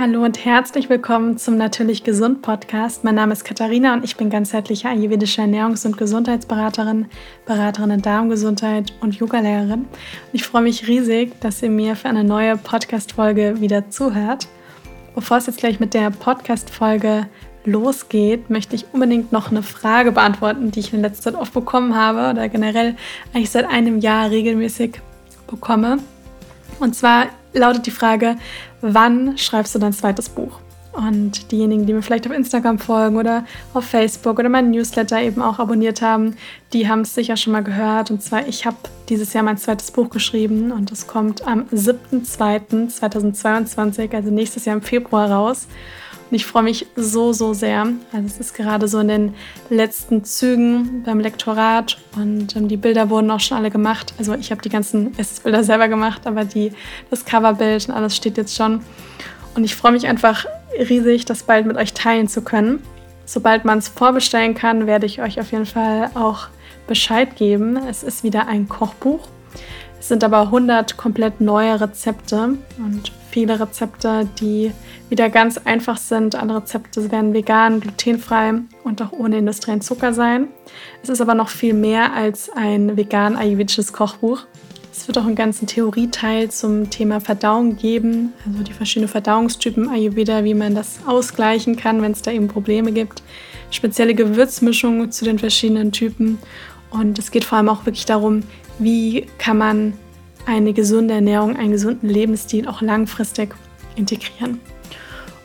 Hallo und herzlich willkommen zum Natürlich Gesund Podcast. Mein Name ist Katharina und ich bin ganzheitliche ayurvedische Ernährungs- und Gesundheitsberaterin, Beraterin in Darmgesundheit und Yogalehrerin. Ich freue mich riesig, dass ihr mir für eine neue Podcast-Folge wieder zuhört. Bevor es jetzt gleich mit der Podcast-Folge losgeht, möchte ich unbedingt noch eine Frage beantworten, die ich in letzter Zeit oft bekommen habe oder generell eigentlich seit einem Jahr regelmäßig bekomme. Und zwar lautet die Frage, wann schreibst du dein zweites Buch? Und diejenigen, die mir vielleicht auf Instagram folgen oder auf Facebook oder meinen Newsletter eben auch abonniert haben, die haben es sicher schon mal gehört. Und zwar, ich habe dieses Jahr mein zweites Buch geschrieben und es kommt am 7.2.2022, also nächstes Jahr im Februar raus. Und ich freue mich so, so sehr. Also es ist gerade so in den letzten Zügen beim Lektorat und ähm, die Bilder wurden auch schon alle gemacht. Also ich habe die ganzen Bilder selber gemacht, aber die, das Coverbild und alles steht jetzt schon. Und ich freue mich einfach riesig, das bald mit euch teilen zu können. Sobald man es vorbestellen kann, werde ich euch auf jeden Fall auch Bescheid geben. Es ist wieder ein Kochbuch. Es sind aber 100 komplett neue Rezepte und viele Rezepte, die wieder ganz einfach sind. Andere Rezepte werden vegan, glutenfrei und auch ohne industriellen Zucker sein. Es ist aber noch viel mehr als ein vegan ayurvedisches Kochbuch. Es wird auch einen ganzen Theorieteil zum Thema Verdauung geben, also die verschiedenen Verdauungstypen Ayurveda, wie man das ausgleichen kann, wenn es da eben Probleme gibt. Spezielle Gewürzmischungen zu den verschiedenen Typen. Und es geht vor allem auch wirklich darum, wie kann man eine gesunde Ernährung, einen gesunden Lebensstil auch langfristig integrieren.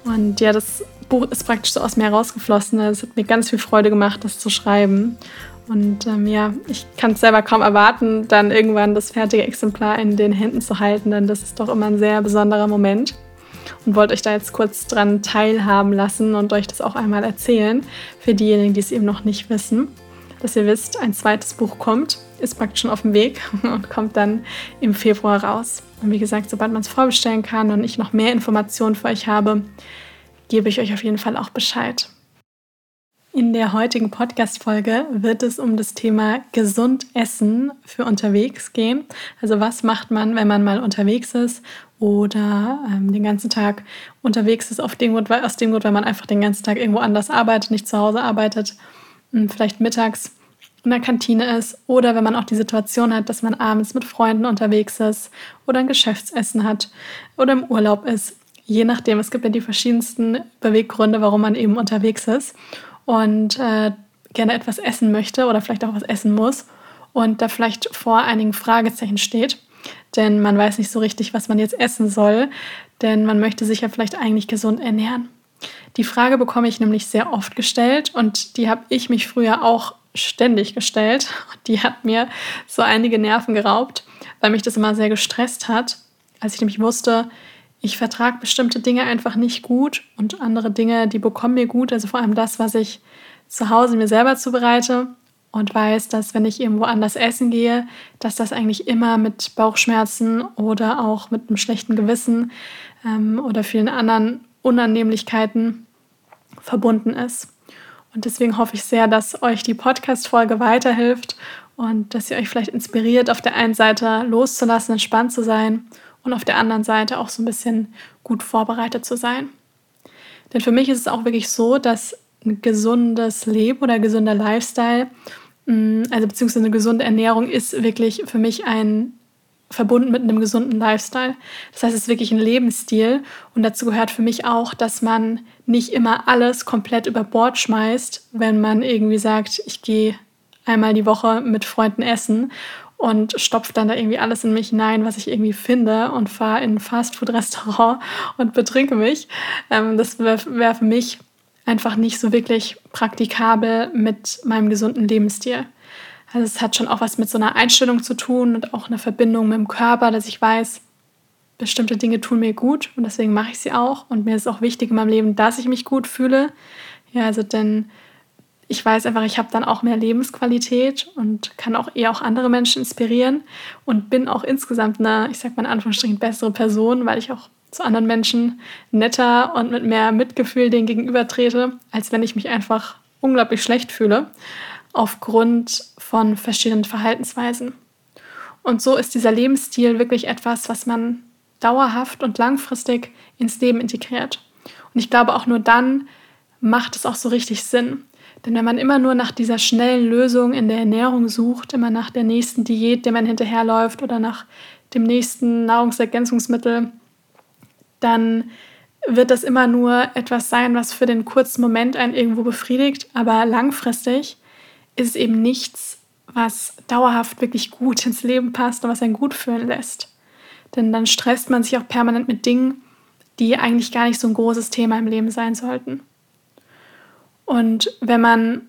Und ja, das Buch ist praktisch so aus mir herausgeflossen. Es hat mir ganz viel Freude gemacht, das zu schreiben. Und ähm, ja, ich kann es selber kaum erwarten, dann irgendwann das fertige Exemplar in den Händen zu halten, denn das ist doch immer ein sehr besonderer Moment. Und wollte euch da jetzt kurz dran teilhaben lassen und euch das auch einmal erzählen, für diejenigen, die es eben noch nicht wissen. Dass ihr wisst, ein zweites Buch kommt, ist praktisch schon auf dem Weg und kommt dann im Februar raus. Und wie gesagt, sobald man es vorbestellen kann und ich noch mehr Informationen für euch habe, gebe ich euch auf jeden Fall auch Bescheid. In der heutigen Podcast-Folge wird es um das Thema gesund essen für unterwegs gehen. Also, was macht man, wenn man mal unterwegs ist oder ähm, den ganzen Tag unterwegs ist, auf dem Grund, aus dem Grund, weil man einfach den ganzen Tag irgendwo anders arbeitet, nicht zu Hause arbeitet, vielleicht mittags in der Kantine ist oder wenn man auch die Situation hat, dass man abends mit Freunden unterwegs ist oder ein Geschäftsessen hat oder im Urlaub ist je nachdem, es gibt ja die verschiedensten Beweggründe, warum man eben unterwegs ist und äh, gerne etwas essen möchte oder vielleicht auch was essen muss und da vielleicht vor einigen Fragezeichen steht, denn man weiß nicht so richtig, was man jetzt essen soll, denn man möchte sich ja vielleicht eigentlich gesund ernähren. Die Frage bekomme ich nämlich sehr oft gestellt und die habe ich mich früher auch ständig gestellt. Die hat mir so einige Nerven geraubt, weil mich das immer sehr gestresst hat, als ich nämlich wusste, ich vertrage bestimmte Dinge einfach nicht gut und andere Dinge, die bekommen mir gut. Also vor allem das, was ich zu Hause mir selber zubereite und weiß, dass wenn ich irgendwo anders essen gehe, dass das eigentlich immer mit Bauchschmerzen oder auch mit einem schlechten Gewissen ähm, oder vielen anderen Unannehmlichkeiten verbunden ist. Und deswegen hoffe ich sehr, dass euch die Podcast-Folge weiterhilft und dass ihr euch vielleicht inspiriert, auf der einen Seite loszulassen, entspannt zu sein und auf der anderen Seite auch so ein bisschen gut vorbereitet zu sein. Denn für mich ist es auch wirklich so, dass ein gesundes Leben oder gesunder Lifestyle, mm, also beziehungsweise eine gesunde Ernährung, ist wirklich für mich ein verbunden mit einem gesunden Lifestyle. Das heißt, es ist wirklich ein Lebensstil und dazu gehört für mich auch, dass man nicht immer alles komplett über Bord schmeißt, wenn man irgendwie sagt, ich gehe einmal die Woche mit Freunden essen und stopfe dann da irgendwie alles in mich hinein, was ich irgendwie finde und fahre in ein Fastfood-Restaurant und betrinke mich. Ähm, das wäre wär für mich einfach nicht so wirklich praktikabel mit meinem gesunden Lebensstil. Also es hat schon auch was mit so einer Einstellung zu tun und auch einer Verbindung mit dem Körper, dass ich weiß, bestimmte Dinge tun mir gut und deswegen mache ich sie auch. Und mir ist auch wichtig in meinem Leben, dass ich mich gut fühle. Ja, also denn ich weiß einfach, ich habe dann auch mehr Lebensqualität und kann auch eher auch andere Menschen inspirieren und bin auch insgesamt eine, ich sag mal in Anführungsstrichen, bessere Person, weil ich auch zu anderen Menschen netter und mit mehr Mitgefühl denen gegenüber trete, als wenn ich mich einfach unglaublich schlecht fühle aufgrund von verschiedenen Verhaltensweisen. Und so ist dieser Lebensstil wirklich etwas, was man dauerhaft und langfristig ins Leben integriert. Und ich glaube, auch nur dann macht es auch so richtig Sinn. Denn wenn man immer nur nach dieser schnellen Lösung in der Ernährung sucht, immer nach der nächsten Diät, der man hinterherläuft oder nach dem nächsten Nahrungsergänzungsmittel, dann wird das immer nur etwas sein, was für den kurzen Moment einen irgendwo befriedigt, aber langfristig ist es eben nichts, was dauerhaft wirklich gut ins Leben passt und was einen gut fühlen lässt. Denn dann stresst man sich auch permanent mit Dingen, die eigentlich gar nicht so ein großes Thema im Leben sein sollten. Und wenn man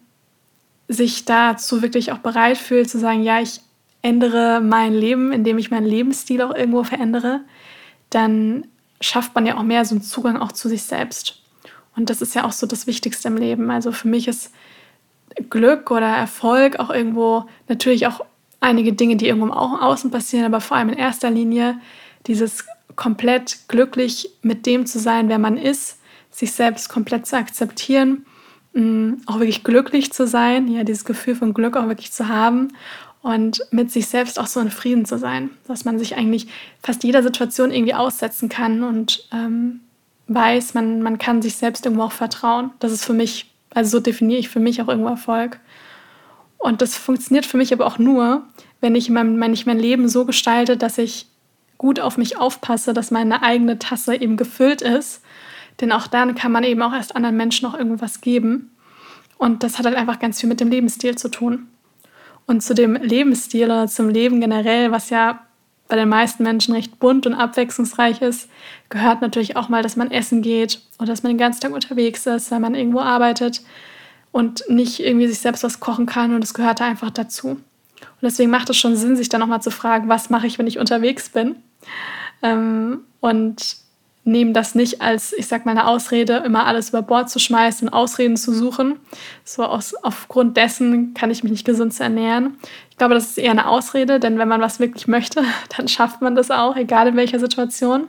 sich dazu wirklich auch bereit fühlt zu sagen, ja, ich ändere mein Leben, indem ich meinen Lebensstil auch irgendwo verändere, dann schafft man ja auch mehr so einen Zugang auch zu sich selbst. Und das ist ja auch so das Wichtigste im Leben. Also für mich ist Glück oder Erfolg auch irgendwo natürlich auch einige Dinge, die irgendwo im Außen passieren, aber vor allem in erster Linie dieses komplett glücklich mit dem zu sein, wer man ist, sich selbst komplett zu akzeptieren, mm, auch wirklich glücklich zu sein, ja, dieses Gefühl von Glück auch wirklich zu haben und mit sich selbst auch so in Frieden zu sein, dass man sich eigentlich fast jeder Situation irgendwie aussetzen kann und ähm, weiß, man, man kann sich selbst irgendwo auch vertrauen. Das ist für mich, also so definiere ich für mich auch irgendwo Erfolg. Und das funktioniert für mich aber auch nur, wenn ich mein, wenn ich mein Leben so gestalte, dass ich gut auf mich aufpasse, dass meine eigene Tasse eben gefüllt ist. Denn auch dann kann man eben auch erst anderen Menschen noch irgendwas geben. Und das hat halt einfach ganz viel mit dem Lebensstil zu tun. Und zu dem Lebensstil oder zum Leben generell, was ja bei den meisten Menschen recht bunt und abwechslungsreich ist, gehört natürlich auch mal, dass man essen geht oder dass man den ganzen Tag unterwegs ist, weil man irgendwo arbeitet und nicht irgendwie sich selbst was kochen kann und das gehört da einfach dazu. Und deswegen macht es schon Sinn, sich dann nochmal zu fragen, was mache ich, wenn ich unterwegs bin? Ähm, und nehmen das nicht als, ich sag mal, eine Ausrede, immer alles über Bord zu schmeißen und Ausreden zu suchen. So aus, aufgrund dessen kann ich mich nicht gesund ernähren. Ich glaube, das ist eher eine Ausrede, denn wenn man was wirklich möchte, dann schafft man das auch, egal in welcher Situation.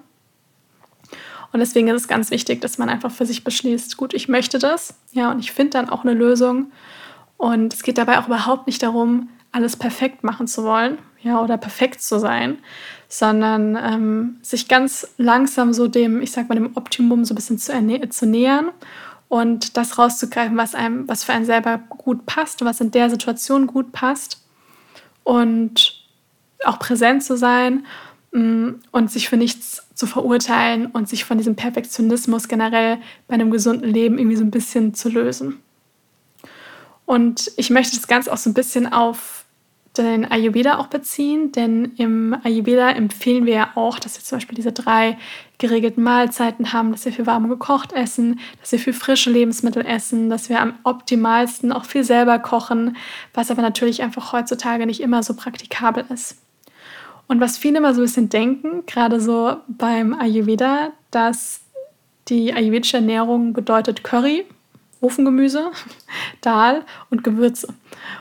Und deswegen ist es ganz wichtig, dass man einfach für sich beschließt, gut, ich möchte das, ja, und ich finde dann auch eine Lösung. Und es geht dabei auch überhaupt nicht darum, alles perfekt machen zu wollen, ja, oder perfekt zu sein, sondern ähm, sich ganz langsam so dem, ich sag mal, dem Optimum so ein bisschen zu, zu nähern und das rauszugreifen, was einem, was für einen selber gut passt, was in der Situation gut passt und auch präsent zu sein mm, und sich für nichts zu verurteilen und sich von diesem Perfektionismus generell bei einem gesunden Leben irgendwie so ein bisschen zu lösen. Und ich möchte das Ganze auch so ein bisschen auf den Ayurveda auch beziehen, denn im Ayurveda empfehlen wir ja auch, dass wir zum Beispiel diese drei geregelten Mahlzeiten haben, dass wir viel warm gekocht essen, dass wir viel frische Lebensmittel essen, dass wir am optimalsten auch viel selber kochen, was aber natürlich einfach heutzutage nicht immer so praktikabel ist. Und was viele immer so ein bisschen denken, gerade so beim Ayurveda, dass die ayurvedische Ernährung bedeutet Curry, Ofengemüse, Dal und Gewürze.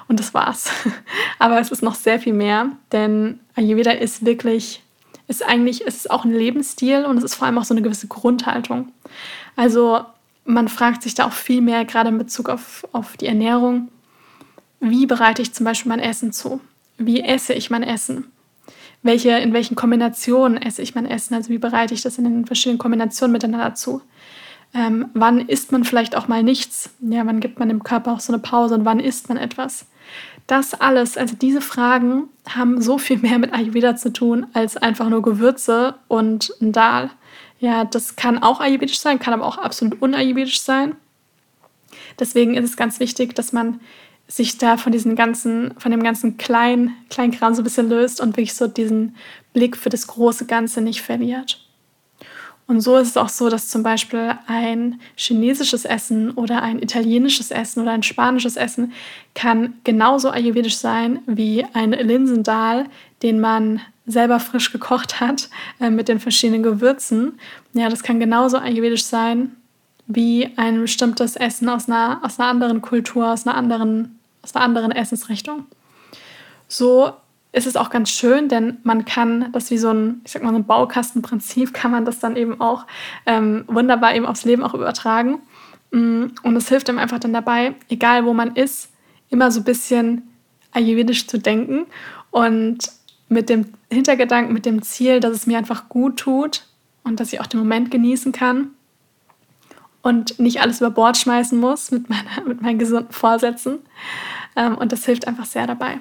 Und das war's. Aber es ist noch sehr viel mehr, denn Ayurveda ist wirklich, ist eigentlich, ist auch ein Lebensstil und es ist vor allem auch so eine gewisse Grundhaltung. Also man fragt sich da auch viel mehr, gerade in Bezug auf, auf die Ernährung, wie bereite ich zum Beispiel mein Essen zu? Wie esse ich mein Essen? Welche, in welchen Kombinationen esse ich mein Essen? Also wie bereite ich das in den verschiedenen Kombinationen miteinander zu? Ähm, wann isst man vielleicht auch mal nichts? Ja, wann gibt man dem Körper auch so eine Pause und wann isst man etwas? Das alles, also diese Fragen haben so viel mehr mit Ayurveda zu tun als einfach nur Gewürze und ein Dal. Ja, das kann auch ayurvedisch sein, kann aber auch absolut unayurvedisch sein. Deswegen ist es ganz wichtig, dass man sich da von diesem ganzen, von dem ganzen kleinen Kleinkram so ein bisschen löst und wirklich so diesen Blick für das große Ganze nicht verliert. Und so ist es auch so, dass zum Beispiel ein chinesisches Essen oder ein italienisches Essen oder ein spanisches Essen kann genauso ayurvedisch sein wie ein Linsendal, den man selber frisch gekocht hat äh, mit den verschiedenen Gewürzen. Ja, das kann genauso ayurvedisch sein wie ein bestimmtes Essen aus einer, aus einer anderen Kultur, aus einer anderen, aus einer anderen Essensrichtung. So ist es auch ganz schön, denn man kann das wie so ein, ich sag mal, so ein Baukastenprinzip, kann man das dann eben auch ähm, wunderbar eben aufs Leben auch übertragen. Mm, und es hilft einem einfach dann dabei, egal wo man ist, immer so ein bisschen ayurvedisch zu denken und mit dem Hintergedanken, mit dem Ziel, dass es mir einfach gut tut und dass ich auch den Moment genießen kann und nicht alles über Bord schmeißen muss mit, meiner, mit meinen gesunden Vorsätzen. Ähm, und das hilft einfach sehr dabei.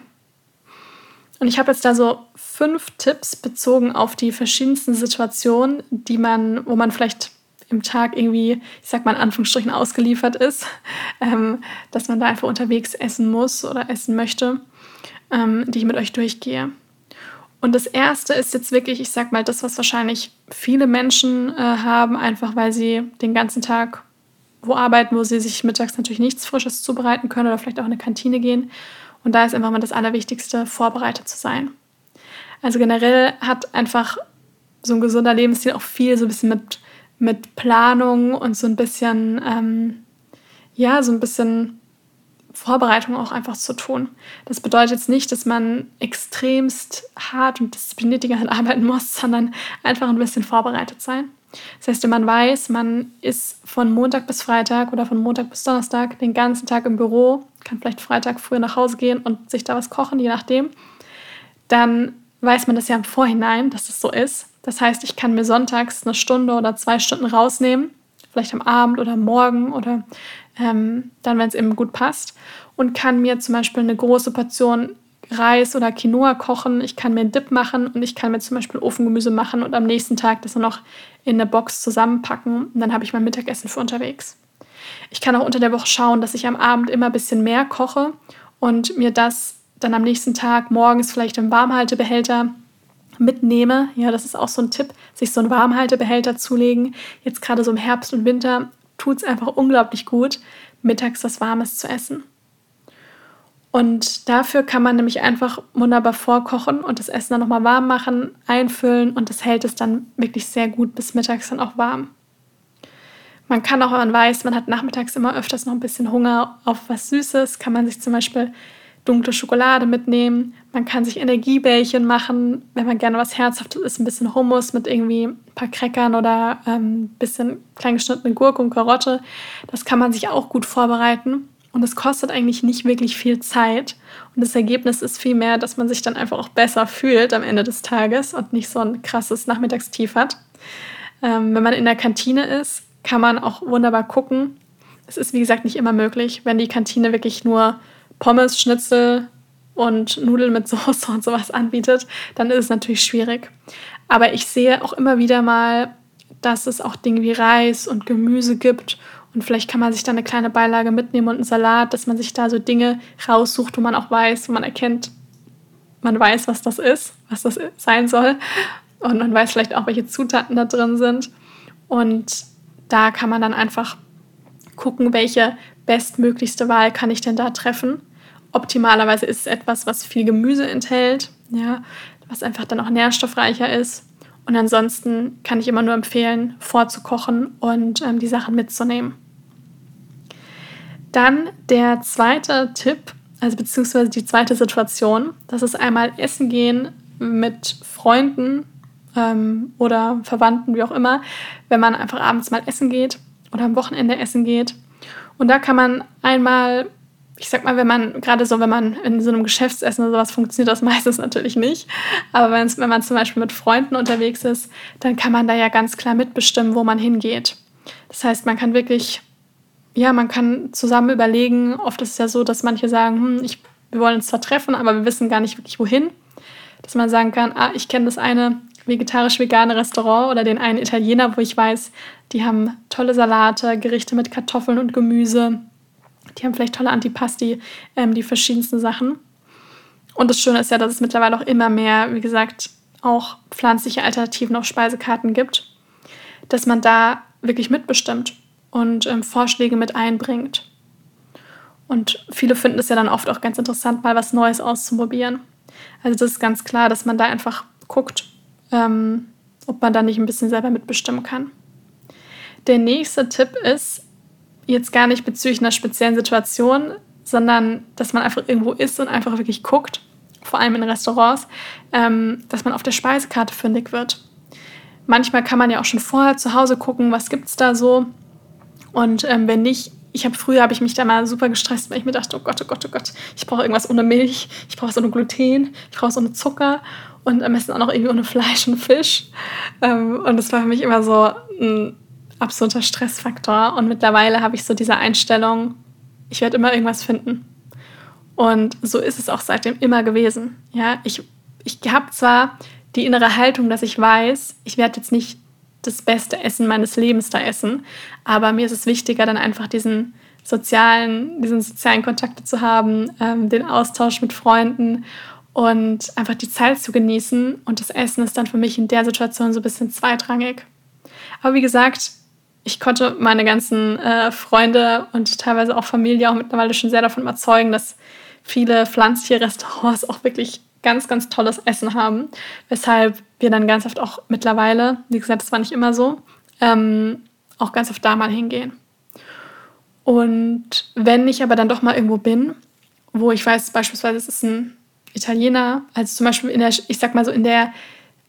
Und ich habe jetzt da so fünf Tipps bezogen auf die verschiedensten Situationen, die man, wo man vielleicht im Tag irgendwie, ich sag mal in Anführungsstrichen, ausgeliefert ist, ähm, dass man da einfach unterwegs essen muss oder essen möchte, ähm, die ich mit euch durchgehe. Und das erste ist jetzt wirklich, ich sag mal, das, was wahrscheinlich viele Menschen äh, haben, einfach weil sie den ganzen Tag wo arbeiten, wo sie sich mittags natürlich nichts Frisches zubereiten können oder vielleicht auch in eine Kantine gehen. Und da ist einfach mal das Allerwichtigste, vorbereitet zu sein. Also generell hat einfach so ein gesunder Lebensstil auch viel so ein bisschen mit, mit Planung und so ein bisschen, ähm, ja, so ein bisschen Vorbereitung auch einfach zu tun. Das bedeutet jetzt nicht, dass man extremst hart und diszipliniert die ganze Zeit arbeiten muss, sondern einfach ein bisschen vorbereitet sein. Das heißt, wenn man weiß, man ist von Montag bis Freitag oder von Montag bis Donnerstag den ganzen Tag im Büro, kann vielleicht Freitag früher nach Hause gehen und sich da was kochen, je nachdem, dann weiß man das ja im Vorhinein, dass das so ist. Das heißt, ich kann mir sonntags eine Stunde oder zwei Stunden rausnehmen, vielleicht am Abend oder morgen oder ähm, dann, wenn es eben gut passt, und kann mir zum Beispiel eine große Portion Reis oder Quinoa kochen. Ich kann mir einen Dip machen und ich kann mir zum Beispiel Ofengemüse machen und am nächsten Tag das noch in eine Box zusammenpacken. Und dann habe ich mein Mittagessen für unterwegs. Ich kann auch unter der Woche schauen, dass ich am Abend immer ein bisschen mehr koche und mir das dann am nächsten Tag morgens vielleicht im Warmhaltebehälter mitnehme. Ja, das ist auch so ein Tipp, sich so einen Warmhaltebehälter zulegen. Jetzt gerade so im Herbst und Winter tut es einfach unglaublich gut, mittags was Warmes zu essen. Und dafür kann man nämlich einfach wunderbar vorkochen und das Essen dann nochmal warm machen, einfüllen und das hält es dann wirklich sehr gut bis mittags dann auch warm. Man kann auch, wenn man weiß, man hat nachmittags immer öfters noch ein bisschen Hunger auf was Süßes, kann man sich zum Beispiel dunkle Schokolade mitnehmen. Man kann sich Energiebällchen machen, wenn man gerne was Herzhaftes isst, ein bisschen Hummus mit irgendwie ein paar Crackern oder ein ähm, bisschen kleingeschnittene Gurke und Karotte. Das kann man sich auch gut vorbereiten. Und es kostet eigentlich nicht wirklich viel Zeit. Und das Ergebnis ist vielmehr, dass man sich dann einfach auch besser fühlt am Ende des Tages und nicht so ein krasses Nachmittagstief hat. Ähm, wenn man in der Kantine ist, kann man auch wunderbar gucken. Es ist, wie gesagt, nicht immer möglich, wenn die Kantine wirklich nur Pommes, Schnitzel und Nudeln mit Soße und sowas anbietet, dann ist es natürlich schwierig. Aber ich sehe auch immer wieder mal, dass es auch Dinge wie Reis und Gemüse gibt und vielleicht kann man sich da eine kleine Beilage mitnehmen und einen Salat, dass man sich da so Dinge raussucht, wo man auch weiß, wo man erkennt, man weiß, was das ist, was das sein soll. Und man weiß vielleicht auch, welche Zutaten da drin sind. Und da kann man dann einfach gucken, welche bestmöglichste Wahl kann ich denn da treffen. Optimalerweise ist es etwas, was viel Gemüse enthält, ja, was einfach dann auch nährstoffreicher ist. Und ansonsten kann ich immer nur empfehlen, vorzukochen und ähm, die Sachen mitzunehmen. Dann der zweite Tipp, also beziehungsweise die zweite Situation, das ist einmal Essen gehen mit Freunden ähm, oder Verwandten, wie auch immer, wenn man einfach abends mal essen geht oder am Wochenende essen geht. Und da kann man einmal, ich sag mal, wenn man, gerade so, wenn man in so einem Geschäftsessen oder sowas funktioniert das meistens natürlich nicht. Aber wenn man zum Beispiel mit Freunden unterwegs ist, dann kann man da ja ganz klar mitbestimmen, wo man hingeht. Das heißt, man kann wirklich ja, man kann zusammen überlegen. Oft ist es ja so, dass manche sagen, hm, ich, wir wollen uns zwar treffen, aber wir wissen gar nicht wirklich wohin. Dass man sagen kann, ah, ich kenne das eine vegetarisch-vegane Restaurant oder den einen Italiener, wo ich weiß, die haben tolle Salate, Gerichte mit Kartoffeln und Gemüse. Die haben vielleicht tolle Antipasti, ähm, die verschiedensten Sachen. Und das Schöne ist ja, dass es mittlerweile auch immer mehr, wie gesagt, auch pflanzliche Alternativen auf Speisekarten gibt, dass man da wirklich mitbestimmt und ähm, Vorschläge mit einbringt. Und viele finden es ja dann oft auch ganz interessant, mal was Neues auszuprobieren. Also das ist ganz klar, dass man da einfach guckt, ähm, ob man da nicht ein bisschen selber mitbestimmen kann. Der nächste Tipp ist jetzt gar nicht bezüglich einer speziellen Situation, sondern dass man einfach irgendwo ist und einfach wirklich guckt, vor allem in Restaurants, ähm, dass man auf der Speisekarte fündig wird. Manchmal kann man ja auch schon vorher zu Hause gucken, was gibt es da so. Und ähm, wenn nicht, ich habe früher habe ich mich da mal super gestresst, weil ich mir dachte, oh Gott, oh Gott, oh Gott, ich brauche irgendwas ohne Milch, ich brauche was ohne Gluten, ich brauche was ohne Zucker. und am besten auch noch irgendwie ohne Fleisch und Fisch. Ähm, und das war für mich immer so ein absoluter Stressfaktor. Und mittlerweile habe ich so diese Einstellung, ich werde immer irgendwas finden. Und so ist es auch seitdem immer gewesen. Ja, ich, ich habe zwar die innere Haltung, dass ich weiß, ich werde jetzt nicht das beste Essen meines Lebens da essen, aber mir ist es wichtiger, dann einfach diesen sozialen, diesen sozialen Kontakte zu haben, ähm, den Austausch mit Freunden und einfach die Zeit zu genießen. Und das Essen ist dann für mich in der Situation so ein bisschen zweitrangig. Aber wie gesagt, ich konnte meine ganzen äh, Freunde und teilweise auch Familie auch mittlerweile schon sehr davon überzeugen, dass viele pflanzliche Restaurants auch wirklich ganz, ganz tolles Essen haben. Weshalb wir dann ganz oft auch mittlerweile, wie gesagt, das war nicht immer so, ähm, auch ganz oft da mal hingehen. Und wenn ich aber dann doch mal irgendwo bin, wo ich weiß, beispielsweise es ist ein Italiener, also zum Beispiel in der, ich sag mal so, in der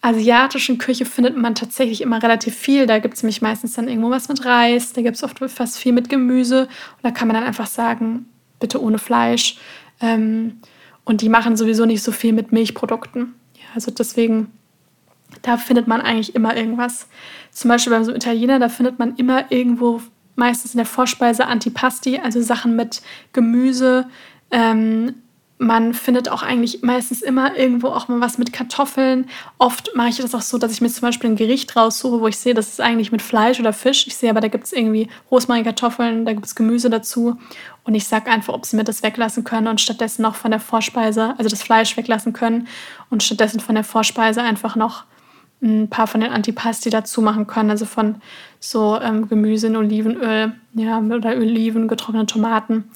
asiatischen Küche findet man tatsächlich immer relativ viel. Da gibt es nämlich meistens dann irgendwo was mit Reis, da gibt es oft fast viel mit Gemüse. Und da kann man dann einfach sagen, bitte ohne Fleisch. Ähm, und die machen sowieso nicht so viel mit Milchprodukten. Ja, also deswegen, da findet man eigentlich immer irgendwas. Zum Beispiel beim so Italiener, da findet man immer irgendwo meistens in der Vorspeise Antipasti, also Sachen mit Gemüse. Ähm, man findet auch eigentlich meistens immer irgendwo auch mal was mit Kartoffeln. Oft mache ich das auch so, dass ich mir zum Beispiel ein Gericht raussuche, wo ich sehe, das ist eigentlich mit Fleisch oder Fisch. Ich sehe aber, da gibt es irgendwie Rosmarin, Kartoffeln, da gibt es Gemüse dazu. Und ich sage einfach, ob sie mir das weglassen können und stattdessen noch von der Vorspeise, also das Fleisch weglassen können und stattdessen von der Vorspeise einfach noch ein paar von den Antipasti dazu machen können, also von so ähm, Gemüse in Olivenöl, ja, oder Oliven, getrocknete Tomaten.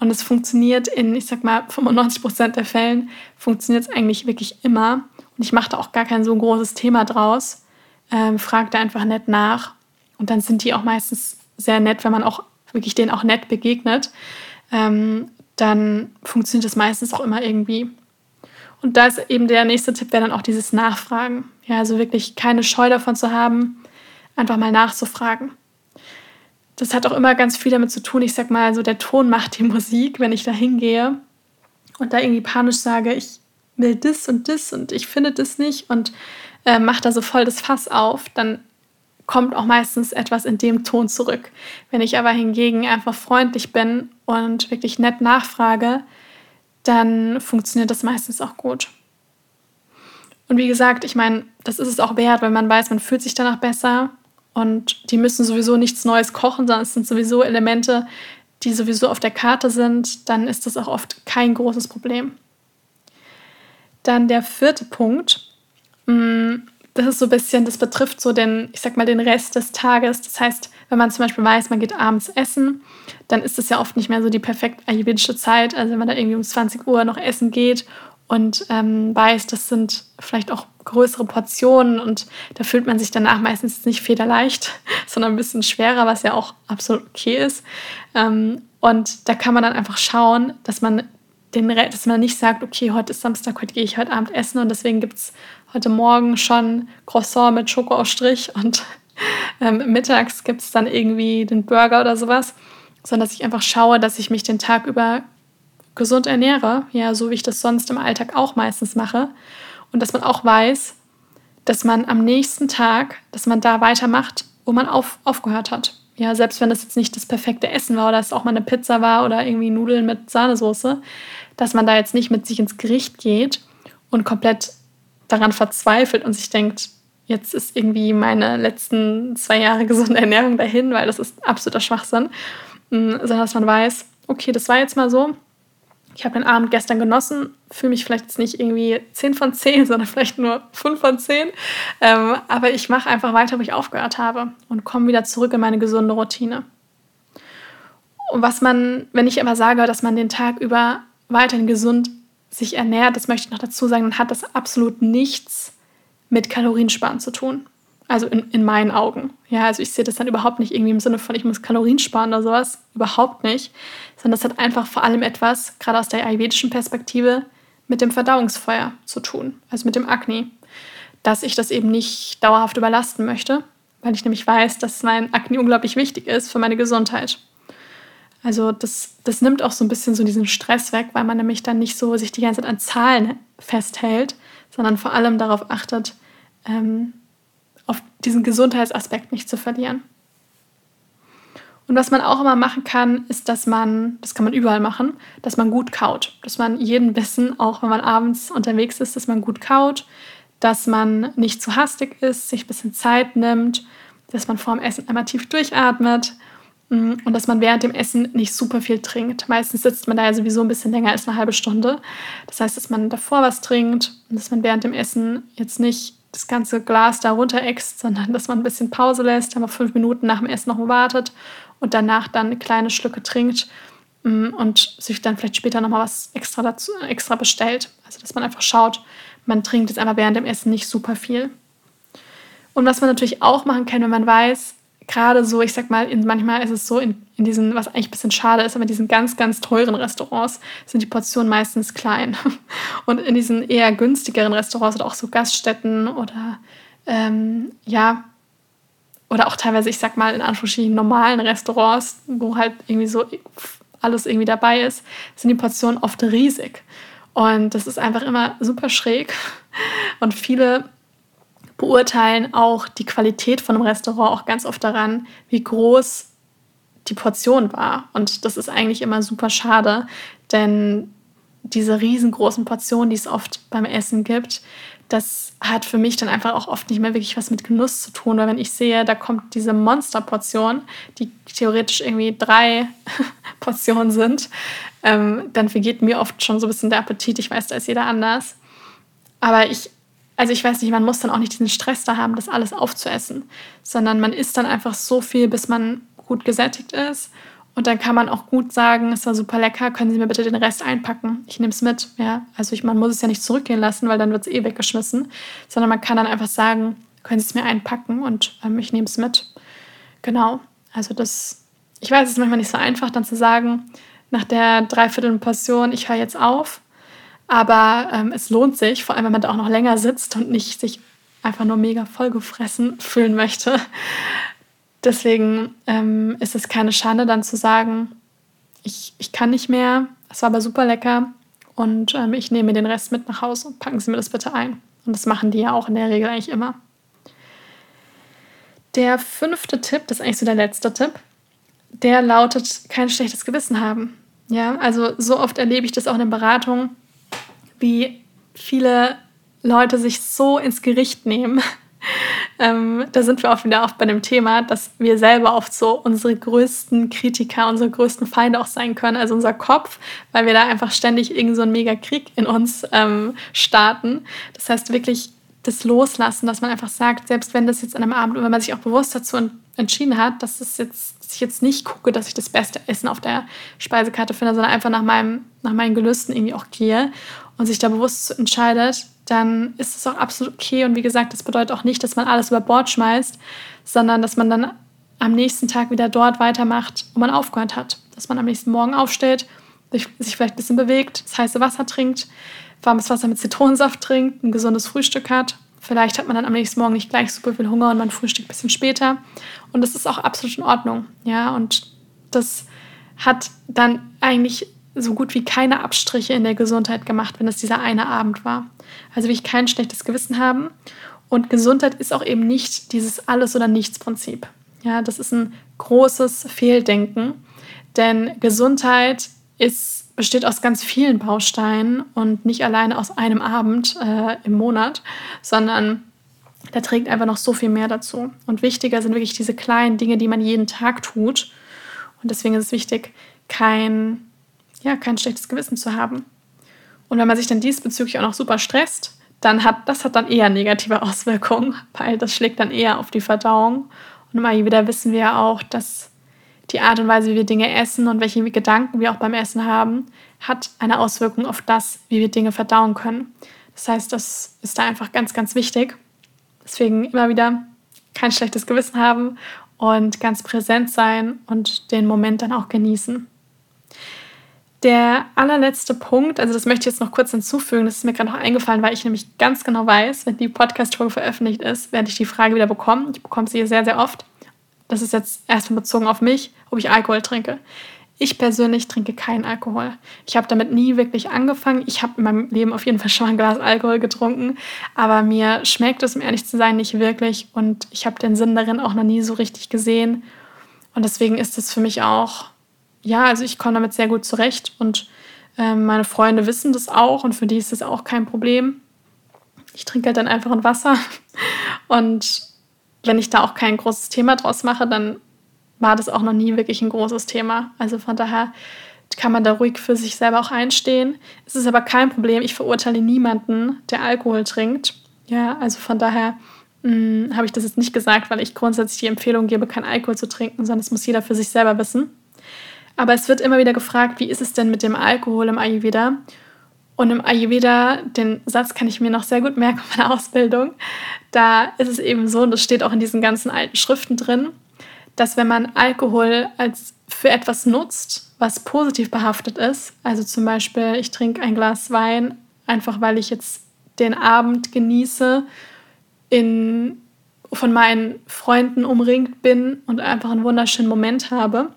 Und es funktioniert in, ich sag mal, 95 Prozent der Fällen funktioniert es eigentlich wirklich immer. Und ich mache da auch gar kein so großes Thema draus. Ähm, frag da einfach nett nach. Und dann sind die auch meistens sehr nett, wenn man auch wirklich denen auch nett begegnet. Ähm, dann funktioniert es meistens auch immer irgendwie. Und da ist eben der nächste Tipp, wäre dann auch dieses Nachfragen. Ja, also wirklich keine Scheu davon zu haben, einfach mal nachzufragen. Das hat auch immer ganz viel damit zu tun. Ich sag mal, so der Ton macht die Musik, wenn ich da hingehe und da irgendwie panisch sage, ich will das und das und ich finde das nicht und äh, mache da so voll das Fass auf, dann kommt auch meistens etwas in dem Ton zurück. Wenn ich aber hingegen einfach freundlich bin und wirklich nett nachfrage, dann funktioniert das meistens auch gut. Und wie gesagt, ich meine, das ist es auch wert, wenn man weiß, man fühlt sich danach besser und die müssen sowieso nichts Neues kochen, sondern es sind sowieso Elemente, die sowieso auf der Karte sind, dann ist das auch oft kein großes Problem. Dann der vierte Punkt, mm, das ist so ein bisschen, das betrifft so den, ich sag mal, den Rest des Tages. Das heißt, wenn man zum Beispiel weiß, man geht abends essen, dann ist das ja oft nicht mehr so die perfekt ayurvedische Zeit. Also wenn man da irgendwie um 20 Uhr noch essen geht und ähm, weiß, das sind vielleicht auch größere Portionen und da fühlt man sich danach meistens nicht federleicht, sondern ein bisschen schwerer, was ja auch absolut okay ist. Ähm, und da kann man dann einfach schauen, dass man den, dass man nicht sagt, okay, heute ist Samstag, heute gehe ich heute Abend essen und deswegen gibt es heute Morgen schon Croissant mit Schokoaufstrich und ähm, mittags gibt es dann irgendwie den Burger oder sowas, sondern dass ich einfach schaue, dass ich mich den Tag über gesund ernähre, ja, so wie ich das sonst im Alltag auch meistens mache und dass man auch weiß, dass man am nächsten Tag, dass man da weitermacht, wo man auf, aufgehört hat. Ja, selbst wenn das jetzt nicht das perfekte Essen war oder es auch mal eine Pizza war oder irgendwie Nudeln mit Sahnesoße, dass man da jetzt nicht mit sich ins Gericht geht und komplett daran verzweifelt und sich denkt, jetzt ist irgendwie meine letzten zwei Jahre gesunde Ernährung dahin, weil das ist absoluter Schwachsinn, mm, sondern dass man weiß, okay, das war jetzt mal so. Ich habe den Abend gestern genossen, fühle mich vielleicht jetzt nicht irgendwie 10 von 10, sondern vielleicht nur 5 von 10. Ähm, aber ich mache einfach weiter, wo ich aufgehört habe und komme wieder zurück in meine gesunde Routine. Und was man, wenn ich immer sage, dass man den Tag über weiterhin gesund sich ernährt, das möchte ich noch dazu sagen, dann hat das absolut nichts mit Kaloriensparen zu tun. Also in, in meinen Augen. Ja, also ich sehe das dann überhaupt nicht irgendwie im Sinne von, ich muss Kalorien sparen oder sowas. Überhaupt nicht. Sondern das hat einfach vor allem etwas, gerade aus der ayurvedischen Perspektive, mit dem Verdauungsfeuer zu tun. Also mit dem Akne. Dass ich das eben nicht dauerhaft überlasten möchte, weil ich nämlich weiß, dass mein Akne unglaublich wichtig ist für meine Gesundheit. Also das, das nimmt auch so ein bisschen so diesen Stress weg, weil man nämlich dann nicht so sich die ganze Zeit an Zahlen festhält, sondern vor allem darauf achtet, ähm, auf diesen Gesundheitsaspekt nicht zu verlieren. Und was man auch immer machen kann, ist, dass man, das kann man überall machen, dass man gut kaut. Dass man jeden Bissen, auch wenn man abends unterwegs ist, dass man gut kaut, dass man nicht zu hastig ist, sich ein bisschen Zeit nimmt, dass man vor dem Essen einmal tief durchatmet mm, und dass man während dem Essen nicht super viel trinkt. Meistens sitzt man da ja sowieso ein bisschen länger als eine halbe Stunde. Das heißt, dass man davor was trinkt und dass man während dem Essen jetzt nicht das ganze Glas da runterext, sondern dass man ein bisschen Pause lässt, einmal fünf Minuten nach dem Essen noch wartet und danach dann kleine Schlücke trinkt mm, und sich dann vielleicht später nochmal was extra, dazu, extra bestellt. Also dass man einfach schaut, man trinkt jetzt einfach während dem Essen nicht super viel. Und was man natürlich auch machen kann, wenn man weiß, gerade so, ich sag mal, in, manchmal ist es so, in, in diesen, was eigentlich ein bisschen schade ist, aber in diesen ganz, ganz teuren Restaurants sind die Portionen meistens klein. Und in diesen eher günstigeren Restaurants oder auch so Gaststätten oder ähm, ja, oder auch teilweise, ich sag mal, in Anführungsstrichen normalen Restaurants, wo halt irgendwie so alles irgendwie dabei ist, sind die Portionen oft riesig. Und das ist einfach immer super schräg. Und viele beurteilen auch die Qualität von einem Restaurant auch ganz oft daran, wie groß die Portion war. Und das ist eigentlich immer super schade, denn diese riesengroßen Portionen, die es oft beim Essen gibt, das hat für mich dann einfach auch oft nicht mehr wirklich was mit Genuss zu tun, weil wenn ich sehe, da kommt diese Monsterportion, die theoretisch irgendwie drei Portionen sind, ähm, dann vergeht mir oft schon so ein bisschen der Appetit. Ich weiß, da ist jeder anders. Aber ich, also ich weiß nicht, man muss dann auch nicht diesen Stress da haben, das alles aufzuessen, sondern man isst dann einfach so viel, bis man gut gesättigt ist und dann kann man auch gut sagen, es war super lecker, können Sie mir bitte den Rest einpacken? Ich nehme es mit. Ja? Also ich, man muss es ja nicht zurückgehen lassen, weil dann wird es eh weggeschmissen, sondern man kann dann einfach sagen, können Sie es mir einpacken und ähm, ich nehme es mit. Genau. Also das, ich weiß, es ist manchmal nicht so einfach, dann zu sagen, nach der dreiviertel Portion, ich höre jetzt auf. Aber ähm, es lohnt sich, vor allem wenn man da auch noch länger sitzt und nicht sich einfach nur mega vollgefressen fühlen möchte. Deswegen ähm, ist es keine Schande, dann zu sagen, ich, ich kann nicht mehr, es war aber super lecker und ähm, ich nehme den Rest mit nach Hause und packen Sie mir das bitte ein. Und das machen die ja auch in der Regel eigentlich immer. Der fünfte Tipp, das ist eigentlich so der letzte Tipp, der lautet kein schlechtes Gewissen haben. Ja, also so oft erlebe ich das auch in den Beratungen, wie viele Leute sich so ins Gericht nehmen, ähm, da sind wir auch wieder oft bei dem Thema, dass wir selber oft so unsere größten Kritiker, unsere größten Feinde auch sein können, also unser Kopf, weil wir da einfach ständig irgendeinen so einen Mega-Krieg in uns ähm, starten. Das heißt wirklich das Loslassen, dass man einfach sagt, selbst wenn das jetzt an einem Abend, wenn man sich auch bewusst dazu entschieden hat, dass, das jetzt, dass ich jetzt nicht gucke, dass ich das beste Essen auf der Speisekarte finde, sondern einfach nach, meinem, nach meinen Gelüsten irgendwie auch gehe und sich da bewusst entscheidet, dann ist es auch absolut okay. Und wie gesagt, das bedeutet auch nicht, dass man alles über Bord schmeißt, sondern dass man dann am nächsten Tag wieder dort weitermacht, wo man aufgehört hat. Dass man am nächsten Morgen aufsteht, sich, sich vielleicht ein bisschen bewegt, das heiße Wasser trinkt, warmes Wasser mit Zitronensaft trinkt, ein gesundes Frühstück hat. Vielleicht hat man dann am nächsten Morgen nicht gleich super viel Hunger und man frühstückt ein bisschen später. Und das ist auch absolut in Ordnung. Ja, und das hat dann eigentlich so gut wie keine Abstriche in der Gesundheit gemacht, wenn es dieser eine Abend war. Also will ich kein schlechtes Gewissen haben. Und Gesundheit ist auch eben nicht dieses Alles- oder Nichts-Prinzip. Ja, das ist ein großes Fehldenken, denn Gesundheit ist, besteht aus ganz vielen Bausteinen und nicht alleine aus einem Abend äh, im Monat, sondern da trägt einfach noch so viel mehr dazu. Und wichtiger sind wirklich diese kleinen Dinge, die man jeden Tag tut. Und deswegen ist es wichtig, kein ja, kein schlechtes Gewissen zu haben. Und wenn man sich dann diesbezüglich auch noch super stresst, dann hat das hat dann eher negative Auswirkungen, weil das schlägt dann eher auf die Verdauung. Und immer wieder wissen wir ja auch, dass die Art und Weise, wie wir Dinge essen und welche Gedanken wir auch beim Essen haben, hat eine Auswirkung auf das, wie wir Dinge verdauen können. Das heißt, das ist da einfach ganz, ganz wichtig. Deswegen immer wieder kein schlechtes Gewissen haben und ganz präsent sein und den Moment dann auch genießen. Der allerletzte Punkt, also das möchte ich jetzt noch kurz hinzufügen, das ist mir gerade noch eingefallen, weil ich nämlich ganz genau weiß, wenn die Podcast-Folge veröffentlicht ist, werde ich die Frage wieder bekommen. Ich bekomme sie sehr, sehr oft. Das ist jetzt erstmal bezogen auf mich, ob ich Alkohol trinke. Ich persönlich trinke keinen Alkohol. Ich habe damit nie wirklich angefangen. Ich habe in meinem Leben auf jeden Fall schon ein Glas Alkohol getrunken, aber mir schmeckt es, um ehrlich zu sein, nicht wirklich und ich habe den Sinn darin auch noch nie so richtig gesehen. Und deswegen ist es für mich auch, ja, also ich komme damit sehr gut zurecht und äh, meine Freunde wissen das auch und für die ist das auch kein Problem. Ich trinke halt dann einfach ein Wasser und wenn ich da auch kein großes Thema draus mache, dann war das auch noch nie wirklich ein großes Thema. Also von daher kann man da ruhig für sich selber auch einstehen. Es ist aber kein Problem. Ich verurteile niemanden, der Alkohol trinkt. Ja, also von daher hm, habe ich das jetzt nicht gesagt, weil ich grundsätzlich die Empfehlung gebe, kein Alkohol zu trinken, sondern es muss jeder für sich selber wissen. Aber es wird immer wieder gefragt, wie ist es denn mit dem Alkohol im Ayurveda? Und im Ayurveda, den Satz kann ich mir noch sehr gut merken in meiner Ausbildung, da ist es eben so, und das steht auch in diesen ganzen alten Schriften drin, dass wenn man Alkohol als für etwas nutzt, was positiv behaftet ist, also zum Beispiel ich trinke ein Glas Wein, einfach weil ich jetzt den Abend genieße, in, von meinen Freunden umringt bin und einfach einen wunderschönen Moment habe,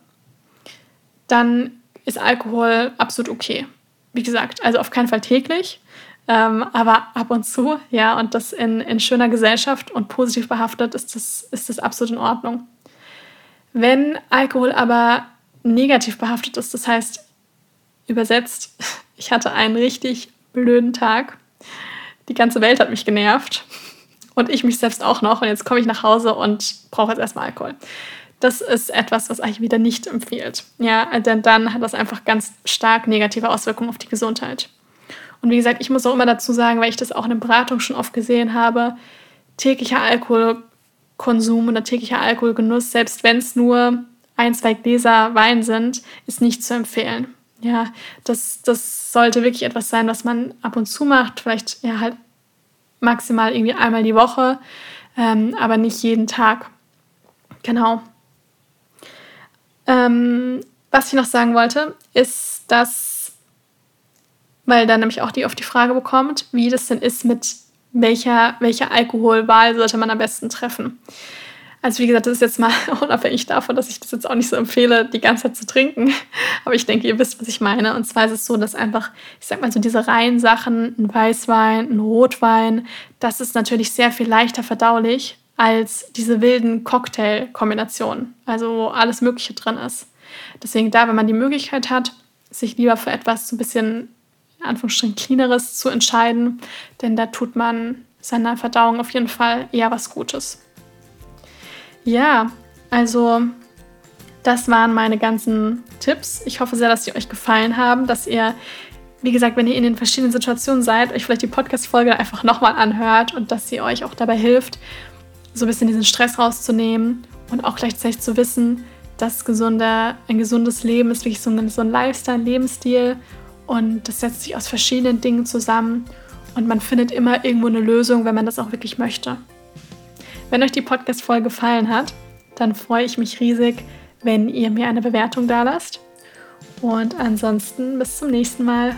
dann ist Alkohol absolut okay. Wie gesagt, also auf keinen Fall täglich, ähm, aber ab und zu, ja, und das in, in schöner Gesellschaft und positiv behaftet ist das, ist das absolut in Ordnung. Wenn Alkohol aber negativ behaftet ist, das heißt übersetzt, ich hatte einen richtig blöden Tag, die ganze Welt hat mich genervt und ich mich selbst auch noch und jetzt komme ich nach Hause und brauche jetzt erstmal Alkohol. Das ist etwas, was eigentlich wieder nicht empfiehlt. Ja, denn dann hat das einfach ganz stark negative Auswirkungen auf die Gesundheit. Und wie gesagt, ich muss auch immer dazu sagen, weil ich das auch in der Beratung schon oft gesehen habe, täglicher Alkoholkonsum oder täglicher Alkoholgenuss, selbst wenn es nur ein, zwei Gläser Wein sind, ist nicht zu empfehlen. Ja, das, das sollte wirklich etwas sein, was man ab und zu macht, vielleicht ja halt maximal irgendwie einmal die Woche, ähm, aber nicht jeden Tag. Genau. Ähm, was ich noch sagen wollte, ist, dass, weil dann nämlich auch die oft die Frage bekommt, wie das denn ist mit welcher, welcher Alkoholwahl sollte man am besten treffen. Also wie gesagt, das ist jetzt mal unabhängig davon, dass ich das jetzt auch nicht so empfehle, die ganze Zeit zu trinken. Aber ich denke, ihr wisst, was ich meine. Und zwar ist es so, dass einfach, ich sag mal so diese reinen Sachen, ein Weißwein, ein Rotwein, das ist natürlich sehr viel leichter verdaulich als diese wilden Cocktail-Kombinationen, also wo alles Mögliche drin ist. Deswegen da, wenn man die Möglichkeit hat, sich lieber für etwas so ein bisschen, in Anführungsstrichen, cleaneres zu entscheiden, denn da tut man seiner Verdauung auf jeden Fall eher was Gutes. Ja, also das waren meine ganzen Tipps. Ich hoffe sehr, dass sie euch gefallen haben, dass ihr wie gesagt, wenn ihr in den verschiedenen Situationen seid, euch vielleicht die Podcast-Folge einfach nochmal anhört und dass sie euch auch dabei hilft, so ein bisschen diesen Stress rauszunehmen und auch gleichzeitig zu wissen, dass gesunde, ein gesundes Leben ist wirklich so ein, so ein Lifestyle, Lebensstil und das setzt sich aus verschiedenen Dingen zusammen und man findet immer irgendwo eine Lösung, wenn man das auch wirklich möchte. Wenn euch die Podcast-Folge gefallen hat, dann freue ich mich riesig, wenn ihr mir eine Bewertung da lasst. Und ansonsten bis zum nächsten Mal.